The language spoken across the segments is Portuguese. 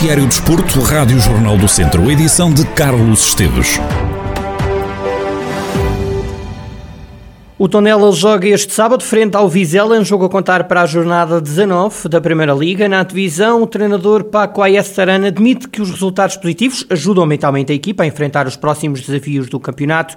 Noticiário Desporto, Rádio Jornal do Centro, edição de Carlos Esteves. O Tondela joga este sábado frente ao Vizela, em jogo a contar para a jornada 19 da Primeira Liga. Na divisão, o treinador Paco Ayestarana admite que os resultados positivos ajudam mentalmente a equipa a enfrentar os próximos desafios do campeonato.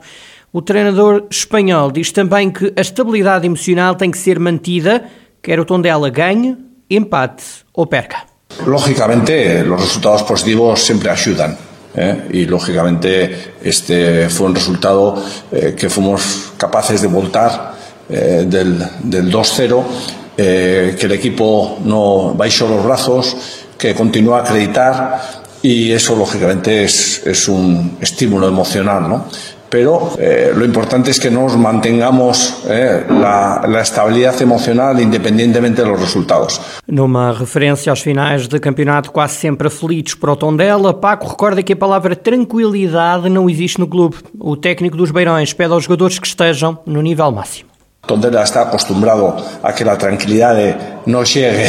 O treinador espanhol diz também que a estabilidade emocional tem que ser mantida, quer o Tondela ganhe, empate o perca. Lógicamente, los resultados positivos siempre ayudan. ¿eh? Y lógicamente, este fue un resultado eh, que fuimos capaces de voltar eh, del, del 2-0, eh, que el equipo no baixó los brazos, que continúa a acreditar y eso lógicamente es, es un estímulo emocional, ¿no? Pero eh, lo importante es que nos mantengamos eh, la, la, estabilidad emocional independientemente de los resultados. Numa referência aos finais de campeonato quase sempre aflitos para o Tondela, Paco recorda que a palavra tranquilidade não existe no clube. O técnico dos Beirões pede aos jogadores que estejam no nível máximo. Tondela está acostumbrado a que la tranquilidad no llegue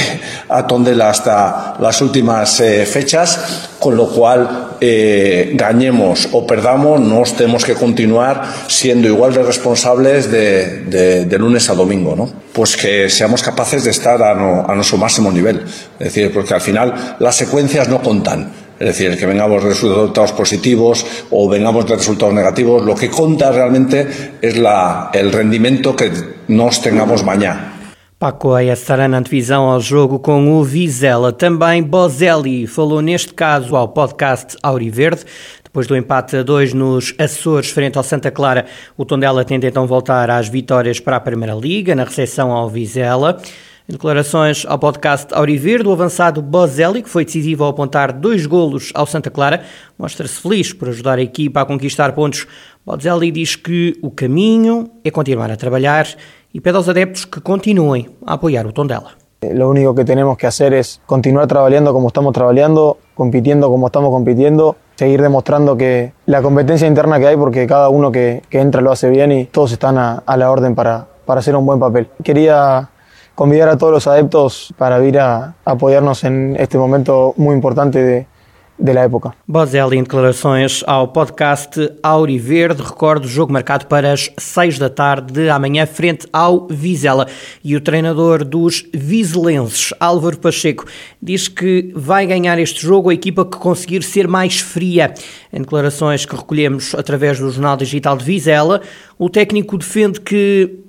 a Tondela hasta las últimas eh, fechas, con lo cual eh, ganemos o perdamos, nos tenemos que continuar siendo igual de responsables de, lunes a domingo, ¿no? Pues que seamos capaces de estar a, a nuestro máximo nivel. Es decir, porque al final las secuencias no contan. Es decir, el que vengamos de resultados positivos o vengamos de resultados negativos, lo que conta realmente es la, el rendimiento que nós tengamos mañana. Paco na antevisão ao jogo com o Vizela. Também Bozelli falou neste caso ao podcast Auriverde. Depois do empate a dois nos Açores frente ao Santa Clara, o Tondela tenta então voltar às vitórias para a Primeira Liga, na recepção ao Vizela. Em declarações ao podcast Auriverde, o avançado Bozelli, que foi decisivo ao apontar dois golos ao Santa Clara, mostra-se feliz por ajudar a equipa a conquistar pontos. Bozelli diz que o caminho é continuar a trabalhar e pede aos adeptos que continuem a apoiar o Tondela. Lo único que tenemos que hacer es continuar trabajando como estamos trabajando, compitiendo como estamos compitiendo, seguir demostrando que la competencia interna que hay, porque cada uno que, que entra lo hace bien y todos están a, a la orden para, para hacer un buen papel. Quería convidar a todos los adeptos para vir a apoiarnos este momento muy importante de, la época. Bozelli em declarações ao podcast Auri Verde, recordo o jogo marcado para as 6 da tarde de amanhã frente ao Vizela. E o treinador dos vizelenses, Álvaro Pacheco, diz que vai ganhar este jogo a equipa que conseguir ser mais fria. Em declarações que recolhemos através do Jornal Digital de Vizela, o técnico defende que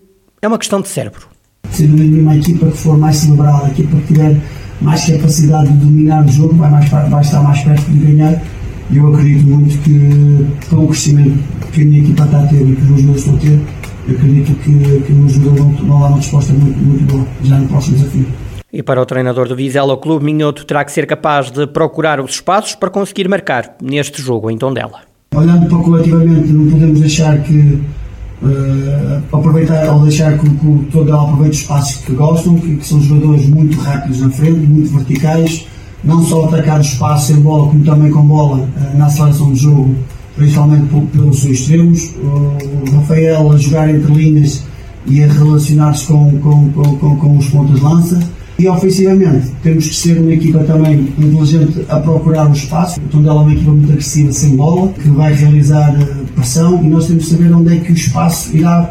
é uma questão de cérebro sem dúvida uma equipa que for mais cerebral, a equipa que tiver mais capacidade de dominar o jogo vai, mais, vai estar mais perto de ganhar. E eu acredito muito que com o crescimento que a minha equipa está a ter e que os meus jogadores estão a ter, eu acredito que, que os jogadores vão, dar uma resposta muito, muito boa já no próximo desafio. E para o treinador do Vizela, o clube Minhoto terá que ser capaz de procurar os espaços para conseguir marcar neste jogo em Tondela. Olhando para coletivamente, não podemos deixar que uh, aproveitar ou deixar que, que todo ela aproveite os espaços que gostam, que, que, são jogadores muito rápidos na frente, muito verticais, não só atacar o espaço sem bola, como também com bola uh, na aceleração do jogo, principalmente pelos seus extremos. O Rafael a jogar entre linhas e a relacionar-se com, com, com, com, os pontas lança e ofensivamente, temos que ser uma equipa também inteligente a procurar o espaço. O Tondela é uma equipa muito agressiva sem bola, que vai realizar eh, pressão e nós temos que saber onde é que o espaço irá,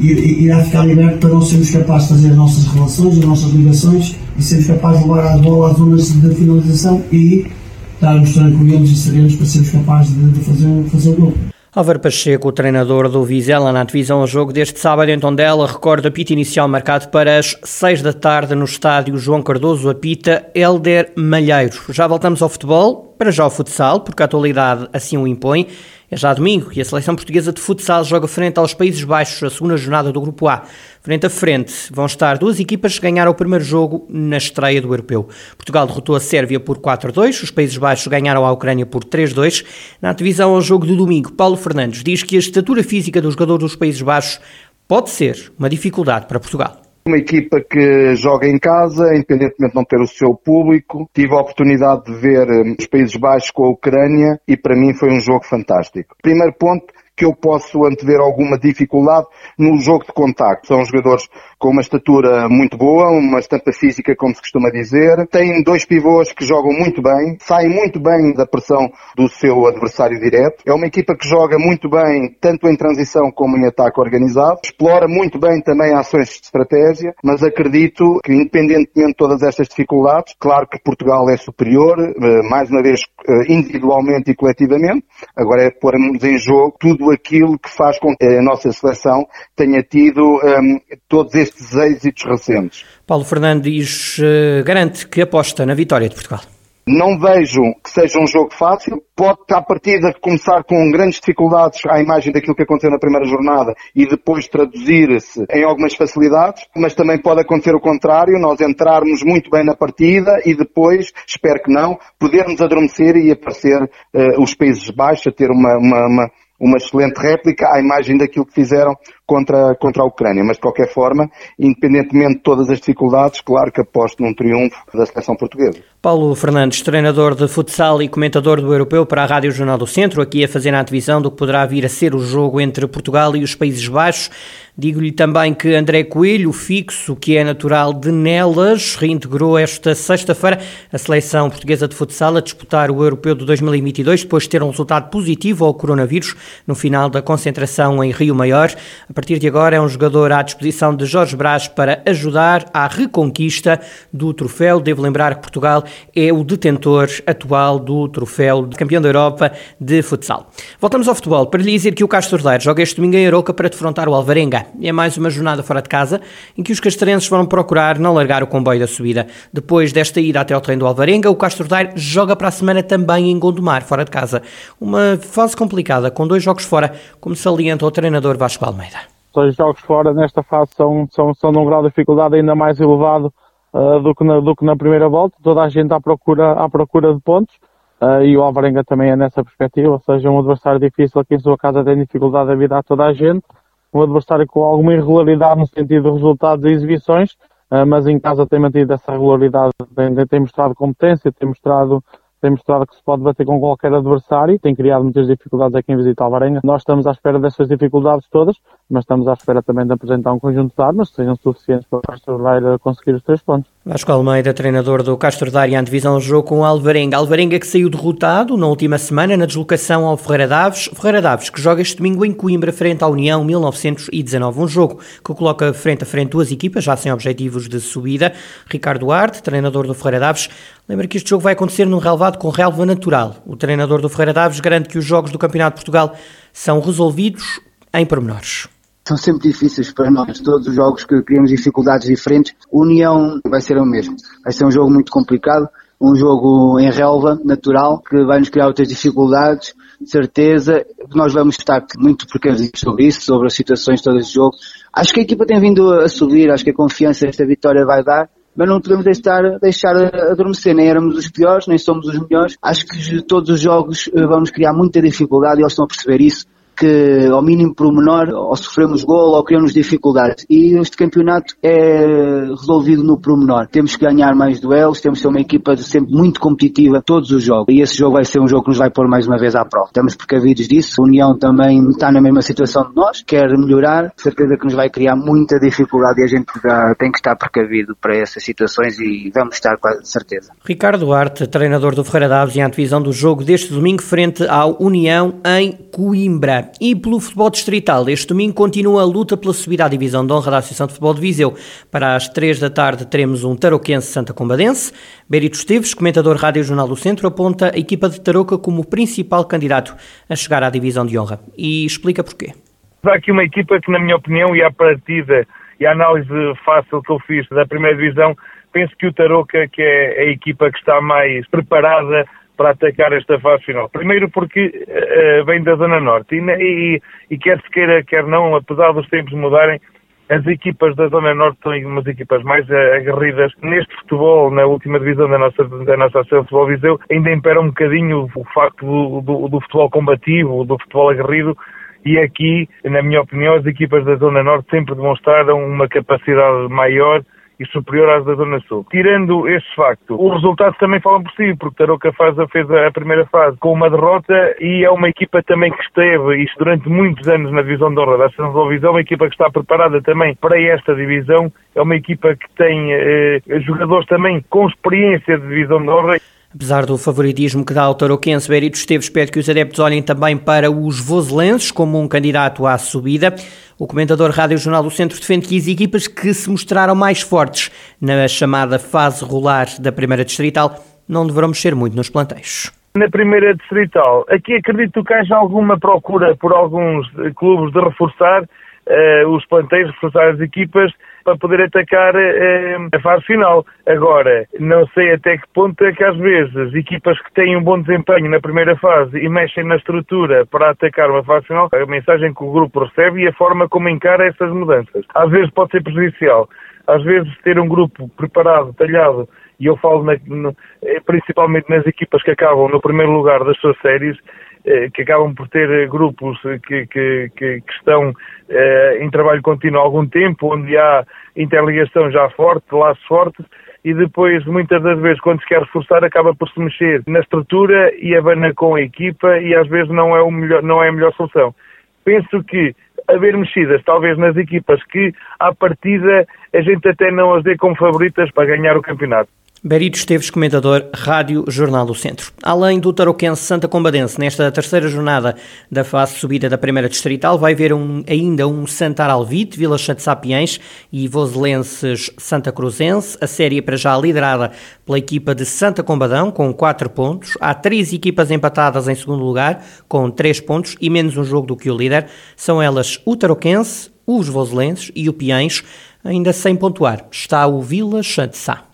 irá ficar liberto para nós sermos capazes de fazer as nossas relações, as nossas ligações e sermos capazes de levar a bola às zonas de finalização e estarmos tranquilos e serenos para sermos capazes de, de fazer, fazer o gol. Álvaro Pacheco, treinador do Vizela na divisão ao jogo deste sábado em Tondela, recorda apito inicial marcado para as 6 da tarde no estádio João Cardoso, apita Elder Malheiro. Já voltamos ao futebol, para já o futsal, porque a atualidade assim o impõe. É já domingo e a seleção portuguesa de futsal joga frente aos Países Baixos, a segunda jornada do Grupo A. Frente a frente vão estar duas equipas que ganharam o primeiro jogo na estreia do Europeu. Portugal derrotou a Sérvia por 4-2, os Países Baixos ganharam a Ucrânia por 3-2. Na divisão ao jogo do domingo, Paulo Fernandes diz que a estatura física dos jogadores dos Países Baixos pode ser uma dificuldade para Portugal. Uma equipa que joga em casa, independentemente de não ter o seu público. Tive a oportunidade de ver hum, os Países Baixos com a Ucrânia e para mim foi um jogo fantástico. Primeiro ponto, que eu posso antever alguma dificuldade no jogo de contacto. São jogadores com uma estatura muito boa, uma estampa física, como se costuma dizer. Têm dois pivôs que jogam muito bem, saem muito bem da pressão do seu adversário direto. É uma equipa que joga muito bem, tanto em transição como em ataque organizado. Explora muito bem também ações de estratégia, mas acredito que, independentemente de todas estas dificuldades, claro que Portugal é superior, eh, mais uma vez eh, individualmente e coletivamente. Agora é pormos em jogo tudo aquilo que faz com que a nossa seleção tenha tido um, todos estes êxitos recentes. Paulo Fernandes uh, garante que aposta na vitória de Portugal. Não vejo que seja um jogo fácil. Pode, à partida, começar com grandes dificuldades à imagem daquilo que aconteceu na primeira jornada e depois traduzir-se em algumas facilidades, mas também pode acontecer o contrário, nós entrarmos muito bem na partida e depois, espero que não, podermos adormecer e aparecer uh, os Países Baixos a ter uma, uma, uma uma excelente réplica à imagem daquilo que fizeram contra, contra a Ucrânia. Mas, de qualquer forma, independentemente de todas as dificuldades, claro que aposto num triunfo da seleção portuguesa. Paulo Fernandes, treinador de futsal e comentador do Europeu para a Rádio Jornal do Centro, aqui a fazer a antevisão do que poderá vir a ser o jogo entre Portugal e os Países Baixos. Digo-lhe também que André Coelho, fixo, que é natural de Nelas, reintegrou esta sexta-feira a seleção portuguesa de futsal a disputar o Europeu de 2022, depois de ter um resultado positivo ao coronavírus no final da concentração em Rio Maior. A partir de agora é um jogador à disposição de Jorge Brás para ajudar à reconquista do troféu. Devo lembrar que Portugal é o detentor atual do troféu de campeão da Europa de futsal. Voltamos ao futebol para lhe dizer que o Castro Daire joga este domingo em Aroca para defrontar o Alvarenga. É mais uma jornada fora de casa em que os castrenses vão procurar não largar o comboio da subida. Depois desta ida até ao treino do Alvarenga, o Castro Daire joga para a semana também em Gondomar, fora de casa. Uma fase complicada, com dois jogos fora, como salienta o treinador Vasco Almeida. Dois jogos fora nesta fase são, são, são de um grau de dificuldade ainda mais elevado uh, do, que na, do que na primeira volta. Toda a gente à procura, à procura de pontos. Uh, e o Alvarenga também é nessa perspectiva, ou seja, um adversário difícil aqui em sua casa tem dificuldade de vida a toda a gente um adversário com alguma irregularidade no sentido de resultados e exibições, uh, mas em casa tem mantido essa regularidade, tem, tem mostrado competência, tem mostrado tem mostrado que se pode bater com qualquer adversário, tem criado muitas dificuldades a quem visita Alvarenga. Nós estamos à espera dessas dificuldades todas, mas estamos à espera também de apresentar um conjunto de armas que sejam suficientes para o Daire conseguir os três pontos. Vasco Almeida, treinador do Castro em divisão jogo com o Alvarenga. Alvarenga que saiu derrotado na última semana na deslocação ao Ferreira Daves. Ferreira Daves que joga este domingo em Coimbra frente à União 1919. Um jogo que coloca frente a frente duas equipas já sem objetivos de subida. Ricardo Duarte, treinador do Ferreira Daves, lembra que este jogo vai acontecer num relevado com relva natural. O treinador do Ferreira Daves garante que os jogos do Campeonato de Portugal são resolvidos em pormenores são sempre difíceis para nós. Todos os jogos que criamos dificuldades diferentes, União vai ser o mesmo. Vai ser um jogo muito complicado, um jogo em relva, natural, que vai nos criar outras dificuldades, de certeza. Nós vamos estar muito precavidos sobre isso, sobre as situações todas do jogo. Acho que a equipa tem vindo a subir, acho que a confiança esta vitória vai dar mas não podemos deixar, deixar adormecer, nem éramos os piores, nem somos os melhores. Acho que todos os jogos eh, vão nos criar muita dificuldade e eles estão a perceber isso que ao mínimo pormenor ou sofremos gol ou criamos dificuldades. E este campeonato é resolvido no pormenor. Temos que ganhar mais duelos, temos que ser uma equipa sempre muito competitiva todos os jogos. E esse jogo vai ser um jogo que nos vai pôr mais uma vez à prova. Estamos precavidos disso. A União também está na mesma situação de nós, quer melhorar, certeza que nos vai criar muita dificuldade e a gente tem que estar precavido para essas situações e vamos estar com certeza. Ricardo Duarte, treinador do Ferreira Daves e antevisão do jogo deste domingo frente ao União em Coimbra. E pelo futebol distrital, este domingo continua a luta pela subida à divisão de honra da Associação de Futebol de Viseu. Para as três da tarde teremos um taroquense Santa Combadense. Berito Esteves, comentador Rádio Jornal do Centro, aponta a equipa de Tarouca como o principal candidato a chegar à divisão de honra. E explica porquê. Há aqui uma equipa que, na minha opinião, e à partida e a análise fácil que eu fiz da primeira divisão, penso que o Tarouca, que é a equipa que está mais preparada para atacar esta fase final. Primeiro porque uh, vem da Zona Norte e, e, e, quer se queira, quer não, apesar dos tempos mudarem, as equipas da Zona Norte são umas equipas mais aguerridas. Neste futebol, na última divisão da nossa, da nossa Associação de Futebol Viseu, ainda impera um bocadinho o facto do, do, do futebol combativo, do futebol aguerrido, e aqui, na minha opinião, as equipas da Zona Norte sempre demonstraram uma capacidade maior e superior às da Zona Sul. Tirando este facto, os resultados também falam por si, porque Tarouca faz, fez a primeira fase com uma derrota e é uma equipa também que esteve, isto durante muitos anos na divisão de honra da Ascensão Visão, uma equipa que está preparada também para esta divisão, é uma equipa que tem eh, jogadores também com experiência de divisão de honra. Apesar do favoritismo que dá ao Tarouquense, Berito esteve espero que os adeptos olhem também para os voselenses como um candidato à subida. O comentador Rádio Jornal do Centro defende que as equipas que se mostraram mais fortes na chamada fase rolar da primeira distrital não deverão mexer muito nos planteios. Na primeira distrital, aqui acredito que haja alguma procura por alguns clubes de reforçar uh, os planteios, reforçar as equipas para poder atacar uh, a fase final. Agora, não sei até que ponto é que às vezes equipas que têm um bom desempenho na primeira fase e mexem na estrutura para atacar uma fase final, a mensagem que o grupo recebe e a forma como encara essas mudanças. Às vezes pode ser prejudicial. Às vezes ter um grupo preparado, talhado, e eu falo na, no, eh, principalmente nas equipas que acabam no primeiro lugar das suas séries, que acabam por ter eh, grupos que, que, que, que estão eh, em trabalho contínuo há algum tempo, onde há interligação já forte, laços fortes, e depois, muitas das vezes, quando se quer reforçar, acaba por se mexer na estrutura e abana com a equipa, e às vezes não é, o melhor, não é a melhor solução. Penso que haver mexidas, talvez nas equipas que, à partida, a gente até não as dê como favoritas para ganhar o campeonato. Berito Esteves, comentador, Rádio Jornal do Centro. Além do Tarouquense Santa Combadense, nesta terceira jornada da fase subida da primeira distrital, vai haver um, ainda um Santar Alvite, Vila Chate Sapiens e Voselenses Santa Cruzense. A série para já liderada pela equipa de Santa Combadão, com 4 pontos. Há três equipas empatadas em segundo lugar, com 3 pontos e menos um jogo do que o líder. São elas o Tarouquense, os Voselenses e o Piens, ainda sem pontuar. Está o Vila Chate Sá.